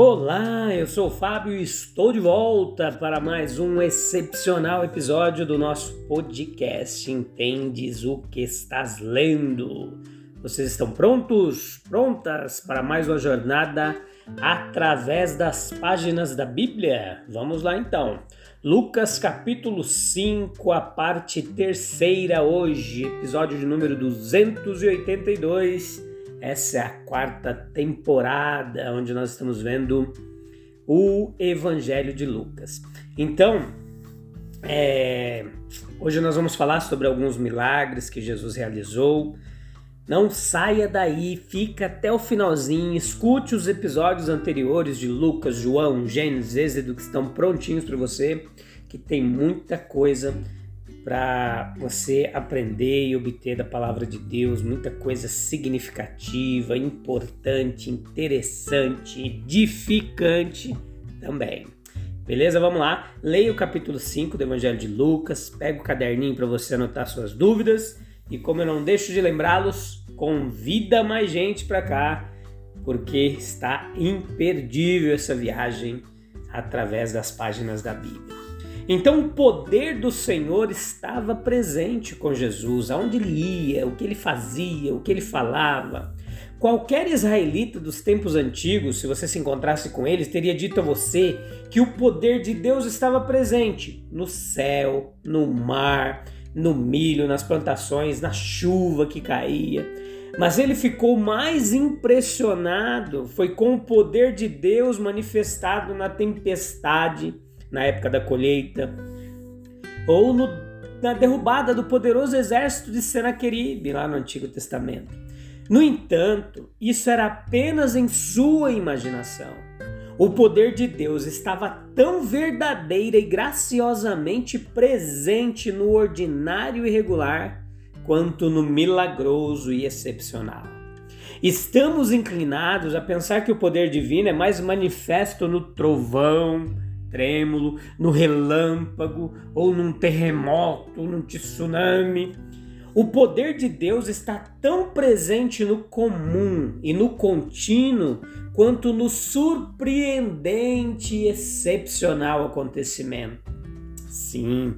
Olá, eu sou o Fábio e estou de volta para mais um excepcional episódio do nosso podcast Entendes o que estás lendo? Vocês estão prontos? Prontas para mais uma jornada através das páginas da Bíblia? Vamos lá então. Lucas capítulo 5, a parte terceira hoje, episódio de número 282 essa é a quarta temporada onde nós estamos vendo o Evangelho de Lucas. Então, é, hoje nós vamos falar sobre alguns milagres que Jesus realizou. Não saia daí, fica até o finalzinho, escute os episódios anteriores de Lucas, João, Gênesis, Êxodo que estão prontinhos para você, que tem muita coisa para você aprender e obter da palavra de Deus muita coisa significativa, importante, interessante, edificante também. Beleza? Vamos lá. Leia o capítulo 5 do Evangelho de Lucas, pega o caderninho para você anotar suas dúvidas e como eu não deixo de lembrá-los, convida mais gente para cá, porque está imperdível essa viagem através das páginas da Bíblia. Então o poder do Senhor estava presente com Jesus, aonde ele ia, o que ele fazia, o que ele falava. Qualquer israelita dos tempos antigos, se você se encontrasse com eles, teria dito a você que o poder de Deus estava presente no céu, no mar, no milho, nas plantações, na chuva que caía. Mas ele ficou mais impressionado foi com o poder de Deus manifestado na tempestade na época da colheita, ou no, na derrubada do poderoso exército de Senaqueribe, lá no Antigo Testamento. No entanto, isso era apenas em sua imaginação. O poder de Deus estava tão verdadeira e graciosamente presente no ordinário e regular quanto no milagroso e excepcional. Estamos inclinados a pensar que o poder divino é mais manifesto no trovão, trêmulo, no relâmpago ou num terremoto, num tsunami. O poder de Deus está tão presente no comum e no contínuo quanto no surpreendente e excepcional acontecimento. Sim,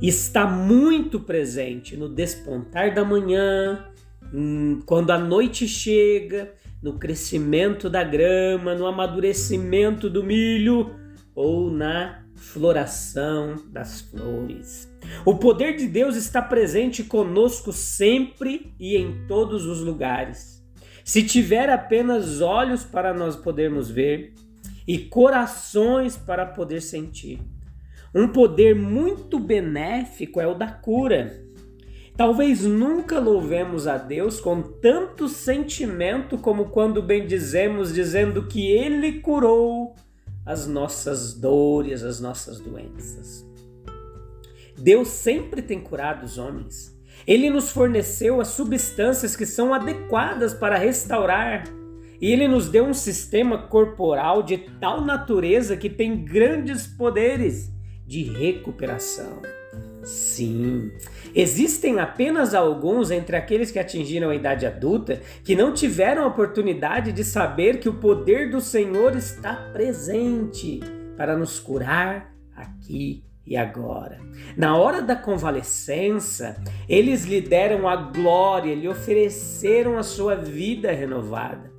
está muito presente no despontar da manhã, hum, quando a noite chega, no crescimento da grama, no amadurecimento do milho ou na floração das flores. O poder de Deus está presente conosco sempre e em todos os lugares. Se tiver apenas olhos para nós podermos ver e corações para poder sentir. Um poder muito benéfico é o da cura. Talvez nunca louvemos a Deus com tanto sentimento como quando bendizemos, dizendo que Ele curou as nossas dores, as nossas doenças. Deus sempre tem curado os homens. Ele nos forneceu as substâncias que são adequadas para restaurar. E Ele nos deu um sistema corporal de tal natureza que tem grandes poderes de recuperação. Sim, existem apenas alguns entre aqueles que atingiram a idade adulta que não tiveram a oportunidade de saber que o poder do Senhor está presente para nos curar aqui e agora. Na hora da convalescença, eles lhe deram a glória, lhe ofereceram a sua vida renovada.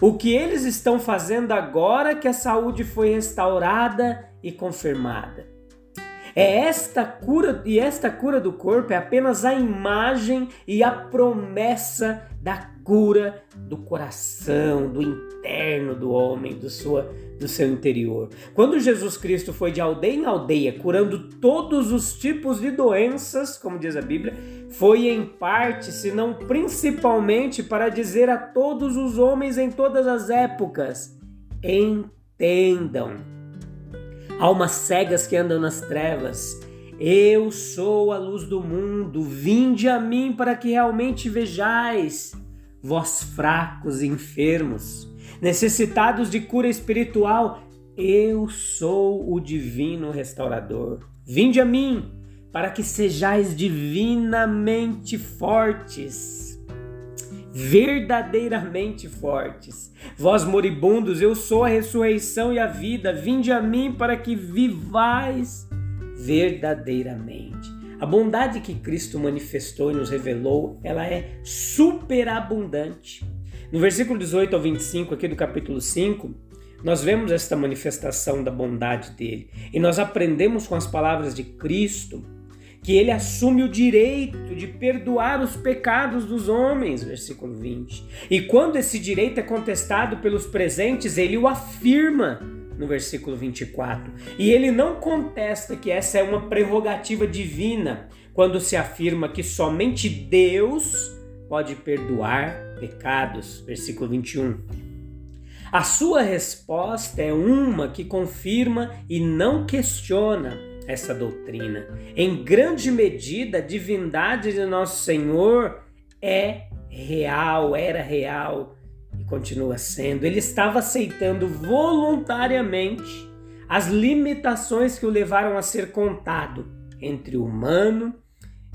O que eles estão fazendo agora que a saúde foi restaurada e confirmada? É esta cura e esta cura do corpo é apenas a imagem e a promessa da cura do coração, do interno do homem, do, sua, do seu interior. Quando Jesus Cristo foi de aldeia em aldeia, curando todos os tipos de doenças, como diz a Bíblia, foi em parte, se não principalmente, para dizer a todos os homens em todas as épocas: entendam. Almas cegas que andam nas trevas, eu sou a luz do mundo, vinde a mim para que realmente vejais vós fracos e enfermos, necessitados de cura espiritual, eu sou o divino restaurador. Vinde a mim, para que sejais divinamente fortes, verdadeiramente fortes. Vós moribundos, eu sou a ressurreição e a vida. Vinde a mim para que vivais verdadeiramente. A bondade que Cristo manifestou e nos revelou, ela é superabundante. No versículo 18 ao 25 aqui do capítulo 5, nós vemos esta manifestação da bondade dele e nós aprendemos com as palavras de Cristo que ele assume o direito de perdoar os pecados dos homens, versículo 20. E quando esse direito é contestado pelos presentes, ele o afirma no versículo 24. E ele não contesta que essa é uma prerrogativa divina quando se afirma que somente Deus pode perdoar pecados, versículo 21. A sua resposta é uma que confirma e não questiona essa doutrina. Em grande medida, a divindade de nosso Senhor é real, era real e continua sendo. Ele estava aceitando voluntariamente as limitações que o levaram a ser contado entre o humano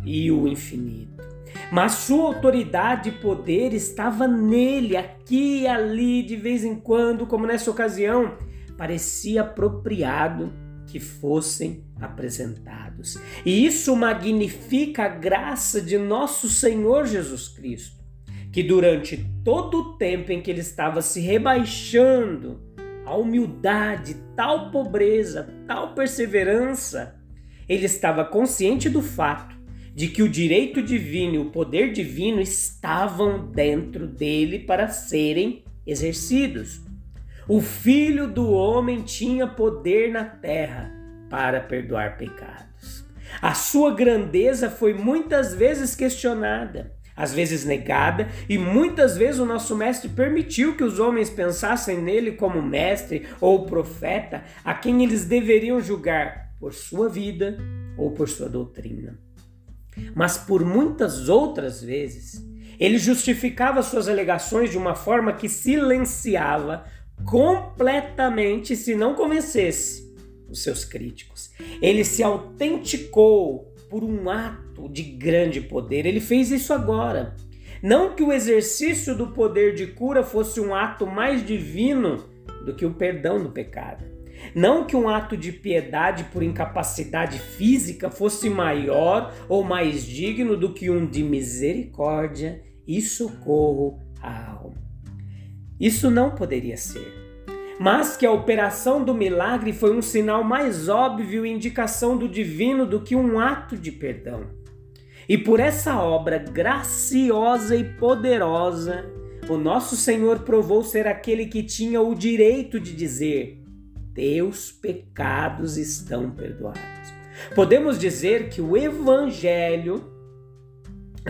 e o infinito. Mas sua autoridade e poder estava nele, aqui e ali, de vez em quando, como nessa ocasião, parecia apropriado que fossem apresentados. E isso magnifica a graça de nosso Senhor Jesus Cristo que durante todo o tempo em que ele estava se rebaixando, a humildade, tal pobreza, tal perseverança, ele estava consciente do fato de que o direito divino e o poder divino estavam dentro dele para serem exercidos. O filho do homem tinha poder na terra para perdoar pecados. A sua grandeza foi muitas vezes questionada às vezes negada, e muitas vezes o nosso mestre permitiu que os homens pensassem nele como mestre ou profeta, a quem eles deveriam julgar por sua vida ou por sua doutrina. Mas por muitas outras vezes, ele justificava suas alegações de uma forma que silenciava completamente se não convencesse os seus críticos. Ele se autenticou por um ato de grande poder. Ele fez isso agora. Não que o exercício do poder de cura fosse um ato mais divino do que o perdão do pecado. Não que um ato de piedade por incapacidade física fosse maior ou mais digno do que um de misericórdia e socorro à alma. Isso não poderia ser mas que a operação do milagre foi um sinal mais óbvio e indicação do divino do que um ato de perdão. E por essa obra graciosa e poderosa, o nosso Senhor provou ser aquele que tinha o direito de dizer: Teus pecados estão perdoados. Podemos dizer que o Evangelho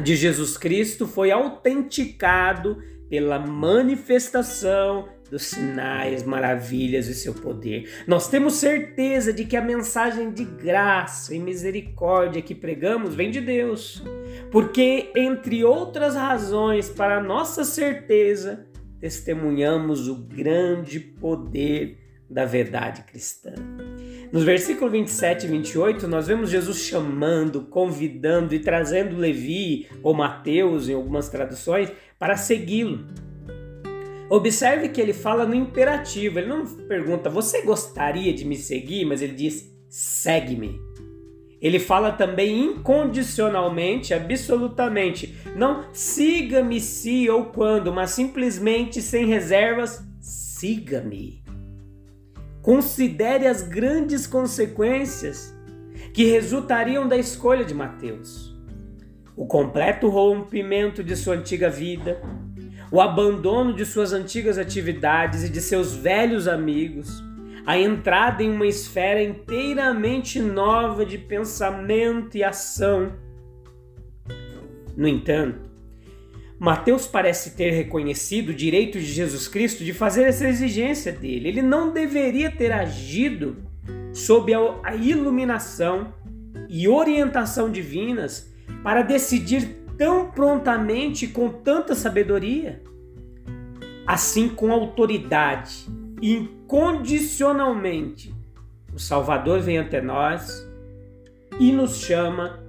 de Jesus Cristo foi autenticado pela manifestação dos sinais, maravilhas e seu poder. Nós temos certeza de que a mensagem de graça e misericórdia que pregamos vem de Deus, porque, entre outras razões, para nossa certeza, testemunhamos o grande poder da verdade cristã. Nos versículos 27 e 28, nós vemos Jesus chamando, convidando e trazendo Levi ou Mateus, em algumas traduções, para segui-lo. Observe que ele fala no imperativo, ele não pergunta, você gostaria de me seguir? Mas ele diz, segue-me. Ele fala também incondicionalmente, absolutamente. Não siga-me se ou quando, mas simplesmente sem reservas, siga-me. Considere as grandes consequências. que resultariam da escolha de Mateus. O completo rompimento de sua antiga vida, o abandono de suas antigas atividades e de seus velhos amigos, a entrada em uma esfera inteiramente nova de pensamento e ação. No entanto, Mateus parece ter reconhecido o direito de Jesus Cristo de fazer essa exigência dele. Ele não deveria ter agido sob a iluminação e orientação divinas para decidir tão prontamente com tanta sabedoria. Assim, com autoridade, incondicionalmente, o Salvador vem até nós e nos chama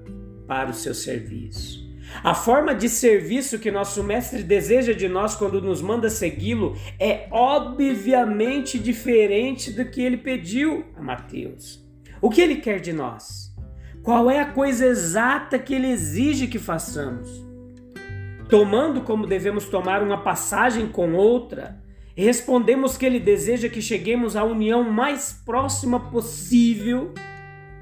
para o seu serviço. A forma de serviço que nosso mestre deseja de nós quando nos manda segui-lo é obviamente diferente do que ele pediu a Mateus. O que ele quer de nós? Qual é a coisa exata que ele exige que façamos? Tomando como devemos tomar uma passagem com outra, respondemos que ele deseja que cheguemos à união mais próxima possível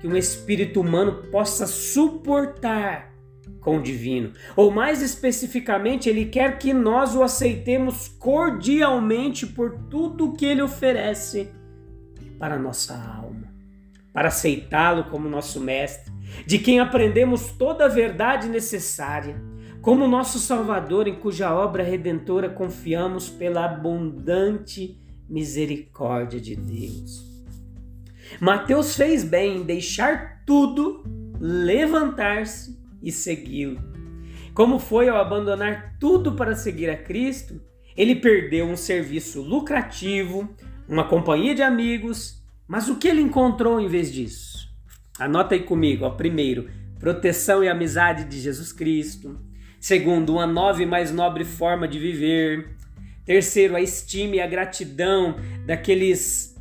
que um espírito humano possa suportar com o divino. Ou mais especificamente, ele quer que nós o aceitemos cordialmente por tudo que ele oferece para a nossa alma. Para aceitá-lo como nosso mestre, de quem aprendemos toda a verdade necessária, como nosso Salvador, em cuja obra redentora confiamos pela abundante misericórdia de Deus. Mateus fez bem em deixar tudo, levantar-se e segui-lo. Como foi ao abandonar tudo para seguir a Cristo, ele perdeu um serviço lucrativo, uma companhia de amigos, mas o que ele encontrou em vez disso? Anota aí comigo, ó. primeiro, proteção e amizade de Jesus Cristo. Segundo, uma nova e mais nobre forma de viver. Terceiro, a estima e a gratidão daqueles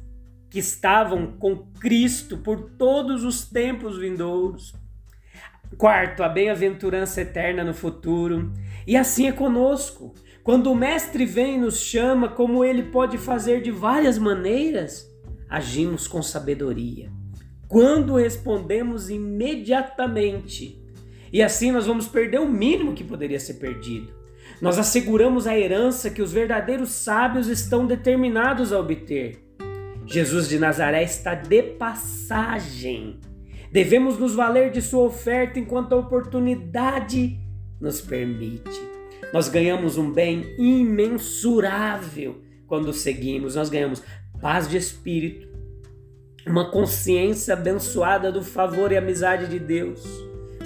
que estavam com Cristo por todos os tempos vindouros. Quarto, a bem-aventurança eterna no futuro. E assim é conosco. Quando o Mestre vem e nos chama, como ele pode fazer de várias maneiras, agimos com sabedoria. Quando respondemos imediatamente, e assim nós vamos perder o mínimo que poderia ser perdido. Nós asseguramos a herança que os verdadeiros sábios estão determinados a obter. Jesus de Nazaré está de passagem Devemos nos valer de sua oferta enquanto a oportunidade nos permite. Nós ganhamos um bem imensurável quando seguimos. Nós ganhamos paz de espírito, uma consciência abençoada do favor e amizade de Deus,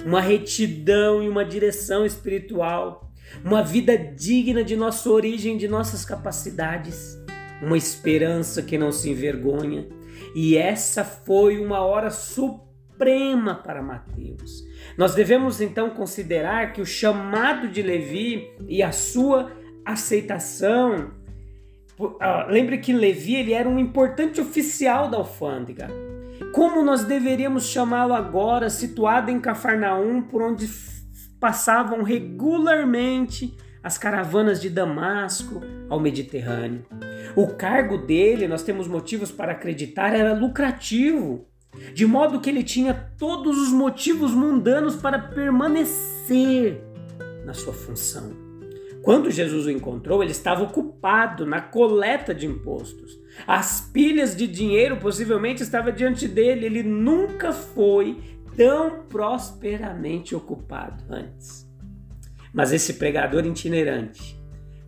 uma retidão e uma direção espiritual, uma vida digna de nossa origem, de nossas capacidades, uma esperança que não se envergonha. E essa foi uma hora suprema para Mateus. Nós devemos então considerar que o chamado de Levi e a sua aceitação. Lembre que Levi ele era um importante oficial da alfândega. Como nós deveríamos chamá-lo agora, situado em Cafarnaum, por onde passavam regularmente as caravanas de Damasco ao Mediterrâneo. O cargo dele, nós temos motivos para acreditar, era lucrativo de modo que ele tinha todos os motivos mundanos para permanecer na sua função. Quando Jesus o encontrou, ele estava ocupado na coleta de impostos. As pilhas de dinheiro possivelmente estavam diante dele. Ele nunca foi tão prosperamente ocupado antes. Mas esse pregador itinerante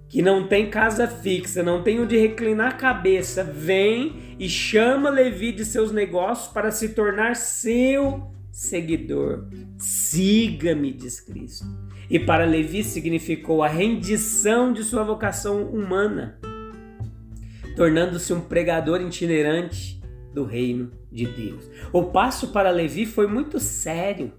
que não tem casa fixa, não tem onde reclinar a cabeça, vem e chama Levi de seus negócios para se tornar seu seguidor. Siga-me, diz Cristo. E para Levi significou a rendição de sua vocação humana, tornando-se um pregador itinerante do reino de Deus. O passo para Levi foi muito sério.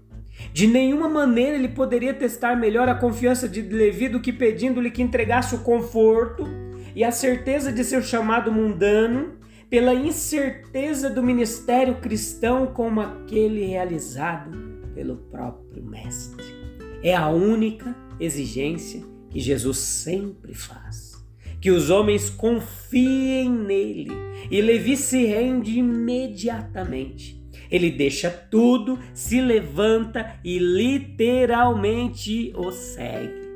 De nenhuma maneira ele poderia testar melhor a confiança de Levi do que pedindo-lhe que entregasse o conforto e a certeza de seu chamado mundano pela incerteza do ministério cristão como aquele realizado pelo próprio Mestre. É a única exigência que Jesus sempre faz. Que os homens confiem nele. E Levi se rende imediatamente Ele deixa tudo, se levanta e literalmente o segue.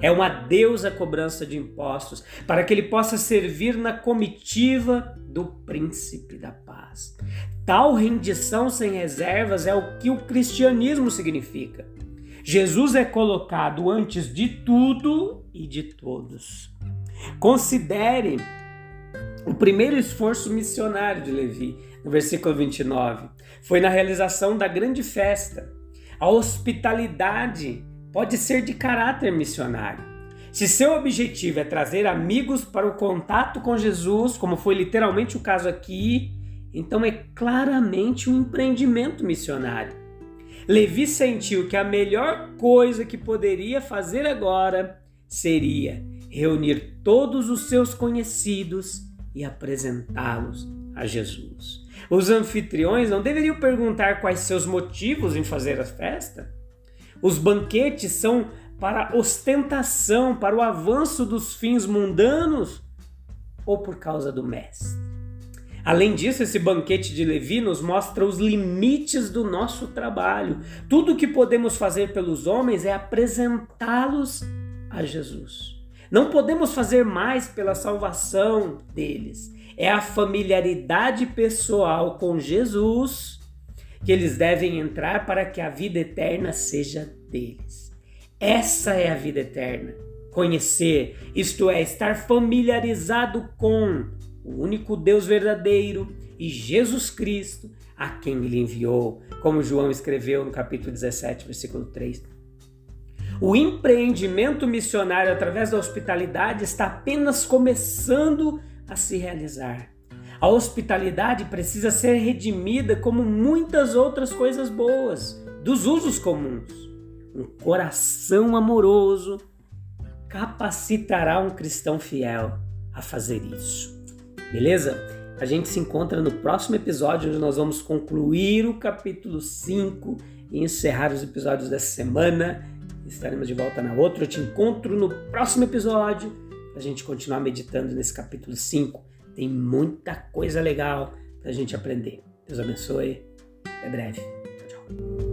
É uma deusa cobrança de impostos, para que ele possa servir na comitiva do príncipe da paz. Tal rendição sem reservas é o que o cristianismo significa. Jesus é colocado antes de tudo e de todos. Considere o primeiro esforço missionário de Levi, no versículo 29. Foi na realização da grande festa. A hospitalidade pode ser de caráter missionário. Se seu objetivo é trazer amigos para o contato com Jesus, como foi literalmente o caso aqui, então é claramente um empreendimento missionário. Levi sentiu que a melhor coisa que poderia fazer agora seria reunir todos os seus conhecidos e apresentá-los a Jesus. Os anfitriões não deveriam perguntar quais seus motivos em fazer a festa. Os banquetes são para ostentação, para o avanço dos fins mundanos ou por causa do mestre. Além disso, esse banquete de Levi nos mostra os limites do nosso trabalho. Tudo o que podemos fazer pelos homens é apresentá-los a Jesus. Não podemos fazer mais pela salvação deles. É a familiaridade pessoal com Jesus que eles devem entrar para que a vida eterna seja deles. Essa é a vida eterna. Conhecer, isto é, estar familiarizado com o único Deus verdadeiro e Jesus Cristo, a quem ele enviou, como João escreveu no capítulo 17, versículo 3. O empreendimento missionário através da hospitalidade está apenas começando a se realizar. A hospitalidade precisa ser redimida como muitas outras coisas boas, dos usos comuns. Um coração amoroso capacitará um cristão fiel a fazer isso. Beleza? A gente se encontra no próximo episódio, onde nós vamos concluir o capítulo 5 e encerrar os episódios dessa semana. Estaremos de volta na outra. Eu te encontro no próximo episódio para a gente continuar meditando nesse capítulo 5. Tem muita coisa legal para a gente aprender. Deus abençoe. Até breve. Tchau, tchau.